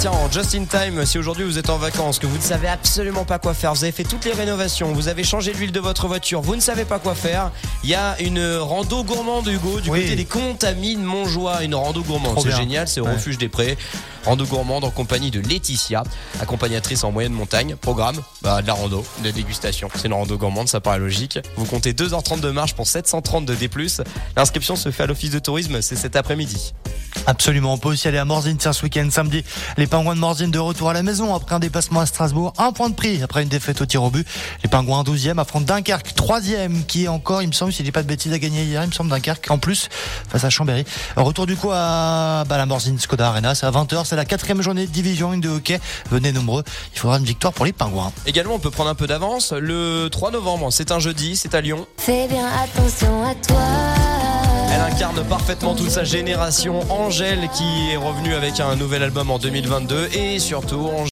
Tiens, en just in time, si aujourd'hui vous êtes en vacances, que vous ne savez absolument pas quoi faire, vous avez fait toutes les rénovations, vous avez changé l'huile de votre voiture, vous ne savez pas quoi faire, il y a une rando gourmande Hugo du Oui. côté des Contamines Montjoie, une rando gourmande, c'est génial, c'est au Ouais. refuge des prés. Rando gourmande en compagnie de Laetitia, accompagnatrice en moyenne montagne. Programme, bah, de la rando, de la dégustation. C'est une rando gourmande, ça paraît logique. Vous comptez 2h30 de marche pour 730 de D+. L'inscription se fait à l'office de tourisme, c'est cet après-midi. Absolument, on peut aussi aller à Morzine tiens, ce week-end samedi. Les pingouins de Morzine de retour à la maison après un déplacement à Strasbourg. Un point de prix après une défaite au tir au but. Les pingouins 12e affrontent Dunkerque 3e qui est encore, il me semble, si je dis pas de bêtises, à gagner hier. Il me semble Dunkerque en plus face à Chambéry. Retour du coup à bah, la Morzine Skoda Arena. C'est à 20h. C'est la quatrième journée de division 1 de hockey. Venez nombreux. Il faudra une victoire pour les pingouins. Également, on peut prendre un peu d'avance. Le 3 novembre, c'est un jeudi, c'est à Lyon. Fais bien attention à toi. Parfaitement toute sa génération. Angèle qui est revenue avec un nouvel album en 2022 et surtout Angèle